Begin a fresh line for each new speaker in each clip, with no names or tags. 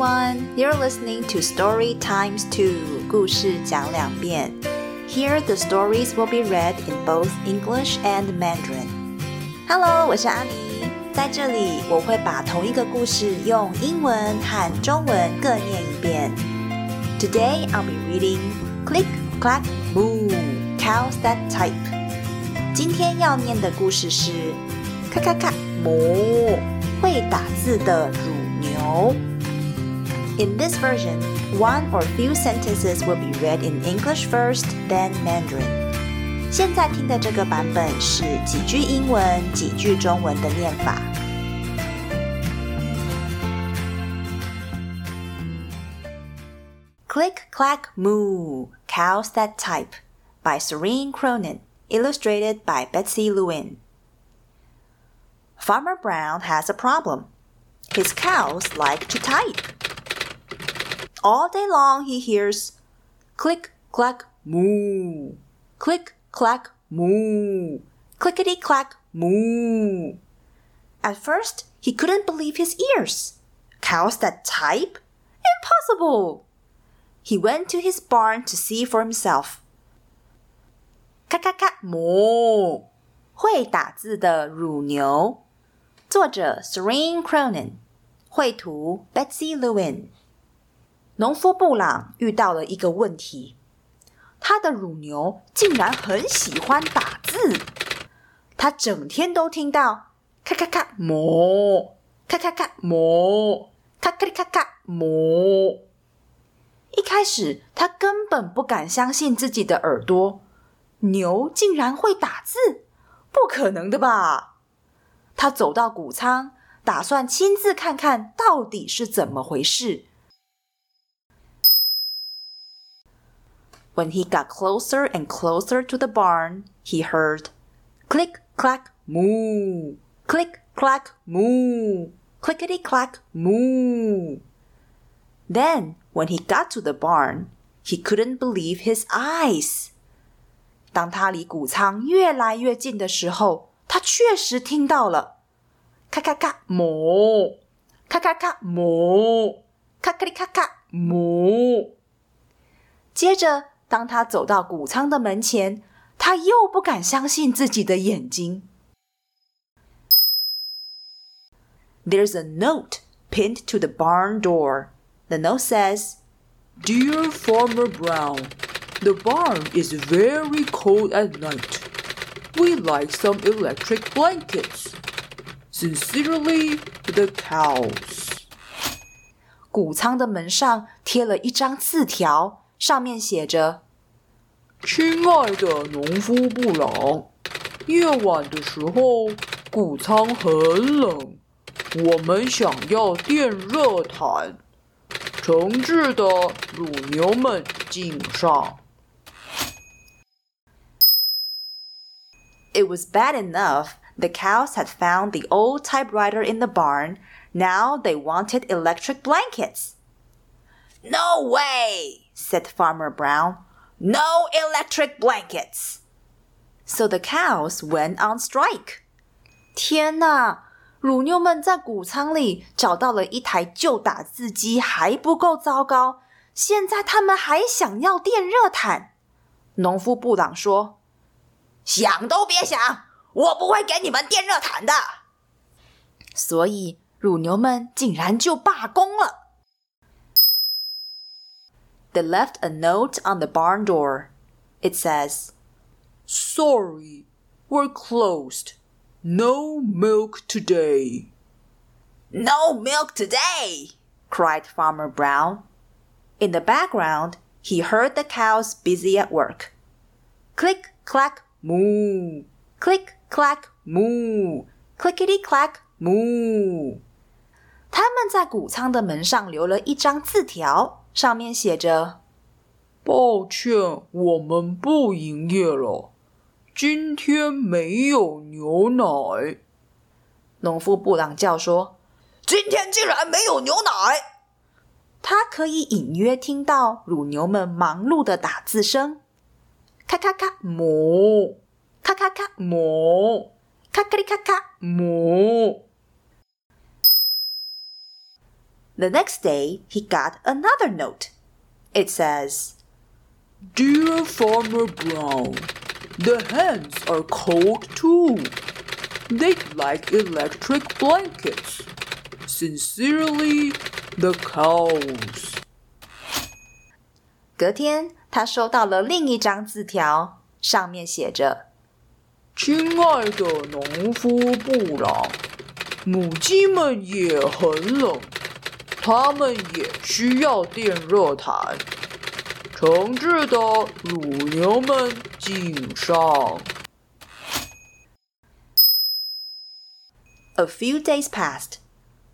everyone. You're listening to Story Times 2. 故事讲两遍. Here the stories will be read in both English and Mandarin. Hello, 我是阿妮。在这里，我会把同一个故事用英文和中文各念一遍。Today I'll be reading Click Clack Moo Cows That Type。今天要念的故事是咔咔咔哞会打字的乳牛。 in this version, one or few sentences will be read in English first, then Mandarin. 现在听的这个版本是几句英文、几句中文的念法。Click Clack Moo, Cows That Type by Doreen Cronin, illustrated by Betsy Lewin. Farmer Brown has a problem. His cows like to type. All day long he hears click, clack, moo, click, clack, moo, clickety clack, moo. At first, he couldn't believe his ears. Cows that type? Impossible! He went to his barn to see for himself. 咔咔咔哞，会打字的乳牛。作者 Doreen Cronin，绘图 Betsy Lewin。农夫布朗遇到了一个问题。他的乳牛竟然很喜欢打字，他整天都听到咔咔咔磨，咔咔咔磨，咔咔咔咔磨。一开始他根本不敢相信自己的耳朵，牛竟然会打字，不可能的吧？他走到谷仓，打算亲自看看到底是怎么回事。When he got closer and closer to the barn, he heard click clack moo, click clack moo, clickety clack moo. Then, when he got to the barn, he couldn't believe his eyes. 当他离谷仓越来越近的时候，他确实听到了咔咔咔哞，咔咔咔哞，咔咔哩咔咔哞。接着 当他走到谷仓的门前，他又不敢相信自己的眼睛。There's a note pinned to the barn door. The note says,
Dear Farmer Brown, the barn is very cold at night. We like some electric blankets. Sincerely, the cows.
谷仓的门上贴了一张字条。 上面写着：“
亲爱的农夫布朗，夜晚的时候谷仓很冷，我们想要电热毯。诚挚的乳牛们敬上。”
It was bad enough the cows had found the old typewriter in the barn. Now they wanted electric blankets. No way! said Farmer Brown. No electric blankets. So the cows went on strike. 天哪！乳牛们在谷仓里找到了一台旧打字机，还不够糟糕。现在他们还想要电热毯。农夫布朗说：“想都别想，我不会给你们电热毯的。”所以乳牛们竟然就罢工了。 They left a note on the barn door. It says,
Sorry, we're closed. No milk today.
No milk today, cried Farmer Brown. In the background, he heard the cows busy at work. Click, clack, moo. Click, clack, moo. Clickety clack, moo. 他们在谷仓的门上留了一张字条。 上面写着：“
抱歉，我们不营业了，今天没有牛奶。”
农夫布朗叫说：“今天竟然没有牛奶！”他可以隐约听到乳牛们忙碌的打字声：“咔咔咔哞，咔咔咔哞，咔咔哩咔咔哞。” The next day, he got another note. It says,
Dear Farmer Brown, the hens are cold too. They'd like electric blankets. Sincerely, the cows.
隔天，他收到了另一张字条，上面写着：“
亲爱的农夫布朗，母鸡们也很冷， 它们也需要电热毯。诚挚的乳牛们敬上。”
A few days passed.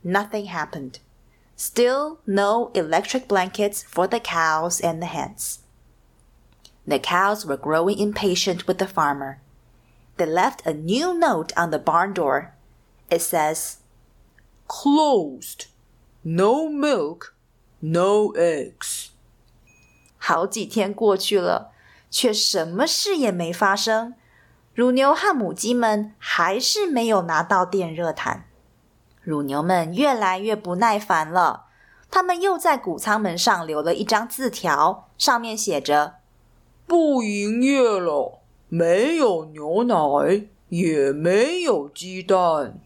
Nothing happened. Still no electric blankets for the cows and the hens. The cows were growing impatient with the farmer. They left a new note on the barn door. It says,
Closed. No milk, no eggs.
好几天过去了，却什么事也没发生。乳牛和母鸡们还是没有拿到电热毯。乳牛们越来越不耐烦了，他们又在谷仓门上留了一张字条，上面写着：“
不营业了，没有牛奶，也没有鸡蛋。”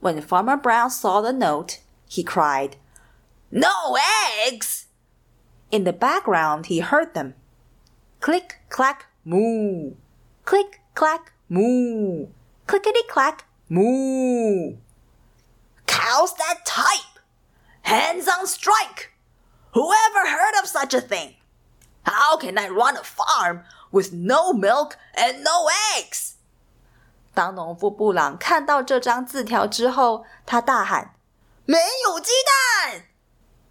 When Farmer Brown saw the note, he cried, "No eggs!" In the background, he heard them. Click, clack, moo. Click, clack, moo. Clickety clack, moo. Cows that type! Hands on strike! Whoever heard of such a thing? How can I run a farm with no milk and no eggs? 当农夫布朗看到这张字条之后，他大喊：“没有鸡蛋！”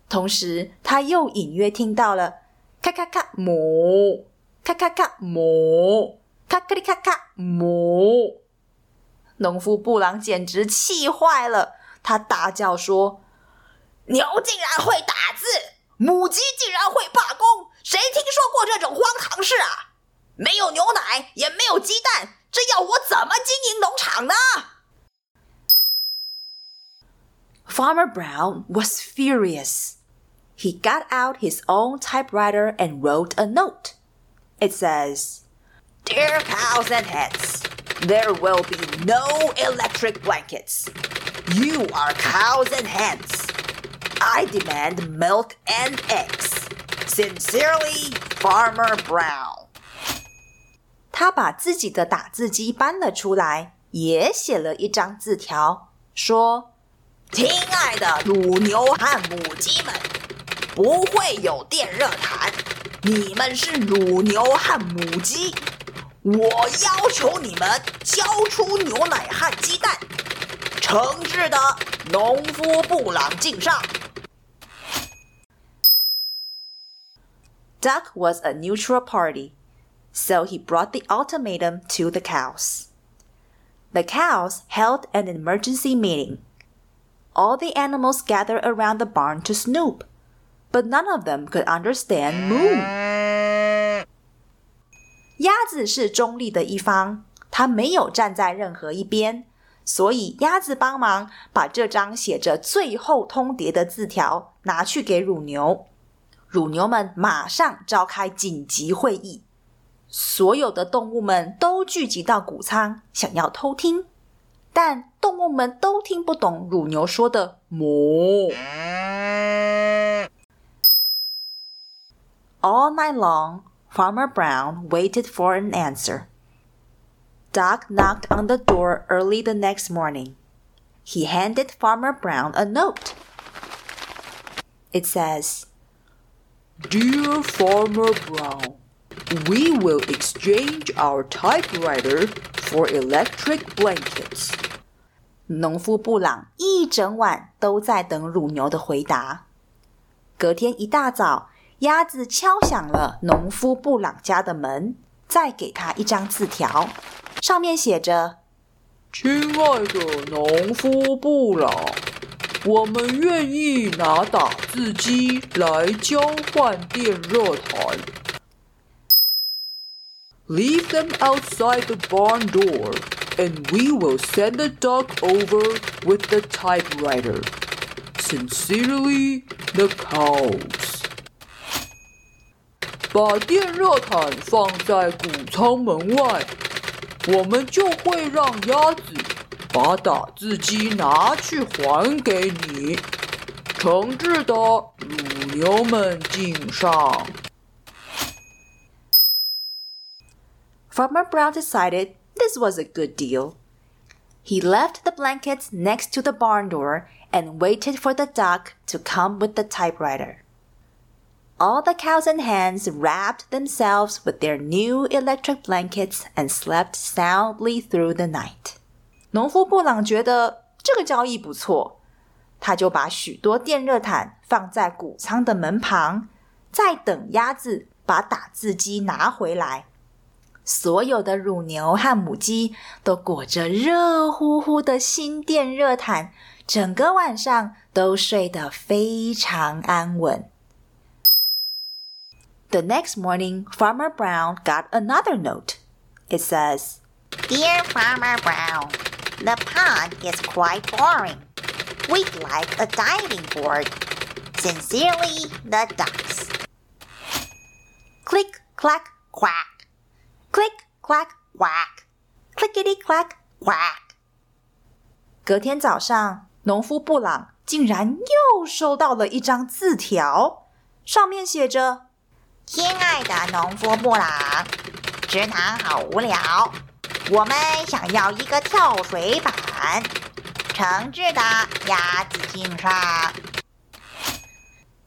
同时，他又隐约听到了“咔咔咔哞”。咔咔咔，哞！咔咔哩咔咔，哞！农夫布朗简直气坏了，他大叫说：“牛竟然会打字，母鸡竟然会罢工，谁听说过这种荒唐事啊？没有牛奶，也，么经营农场呢？” Farmer Brown was furious. He got out his own typewriter and wrote a note. It says, Dear cows and hens, there will be no electric blankets. You are cows and hens. I demand milk and eggs. Sincerely, Farmer Brown. 他把自己的打字机搬了出来，也写了一张字条，说：“亲爱的乳牛和母鸡们，不会有电热毯。”你们是乳牛和母鸡，我要求你们交出牛奶和鸡蛋。诚挚的农夫布朗敬上。Duck was a neutral party, so he brought the ultimatum to the cows. The cows held an emergency meeting. All the animals gathered around the barn to snoop but none of them could understand moo. 鸭子是中立的一方，它没有站在任何一边，所以鸭子帮忙把这张写着最后通牒的字条拿去给乳牛。乳牛们马上召开紧急会议， 所有的动物们都聚集到谷仓，想要偷听，但动物们都听不懂乳牛说的“哞”。All night long, Farmer Brown waited for an answer. Duck knocked on the door early the next morning. He handed Farmer Brown a note. It says,
Dear Farmer Brown, we will exchange our typewriter for electric blankets.
农夫布朗一整晚都在等乳牛的回答。隔天一大早，鸭子敲响了农夫布朗家的门，再给他一张字条，上面写着：“
亲爱的农夫布朗，我们愿意拿打字机来交换电热毯。Leave them outside the barn door. and we will send the duck over with the typewriter. Sincerely, the cows. 把电热毯放在谷仓门外，我们就会让鸭子把打字机拿去还给你。诚挚的，乳牛们敬上。
Farmer Brown decided this was a good deal. He left the blankets next to the barn door and waited for the duck to come with the typewriter. All the cows and hens wrapped themselves with their new electric blankets and slept soundly through the night. 农夫布朗觉得这个交易不错，他就把许多电热毯放在谷仓的门旁，在等鸭子把打字机拿回来。 所有的乳牛和母鸡都裹着热乎乎的新电热毯，整个晚上都睡得非常安稳。The next morning, Farmer Brown got another note. It says,
Dear Farmer Brown, the pond is quite boring. We'd like a diving board. Sincerely, the ducks.
Click, clack, quack. Click clack quack, clickety clack quack。隔天早上，农夫布朗竟然又收到了一张字条，上面写着：“
亲爱的农夫布朗，池塘好无聊，我们想要一个跳水板。诚挚的鸭子敬上。”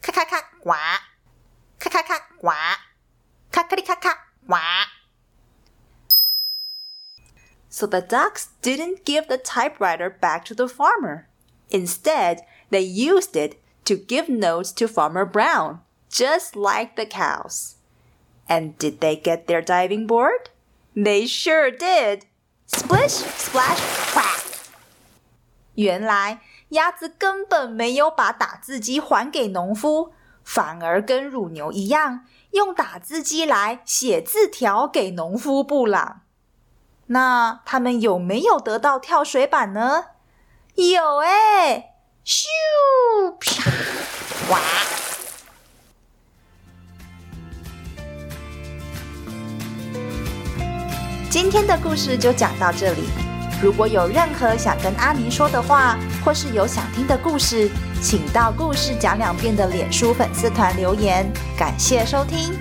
咔咔咔呱，咔咔咔呱，
咔咔哩咔咔呱。So the ducks didn't give the typewriter back to the farmer. Instead, they used it to give notes to Farmer Brown, just like the cows. And did they get their diving board? They sure did. Splish, splash, quack. 原来鸭子根本没有把打字机还给农夫，反而跟乳牛一样，用打字机来写字条给农夫布朗。 那他们有没有得到跳水板呢？有哎！咻啪哇！今天的故事就讲到这里。如果有任何想跟阿尼说的话，或是有想听的故事，请到“故事讲两遍”的脸书粉丝团留言。感谢收听。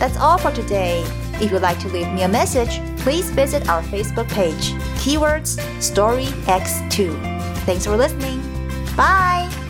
That's all for today. If you'd like to leave me a message, please visit our Facebook page, keywords StoryX2. Thanks for listening. Bye!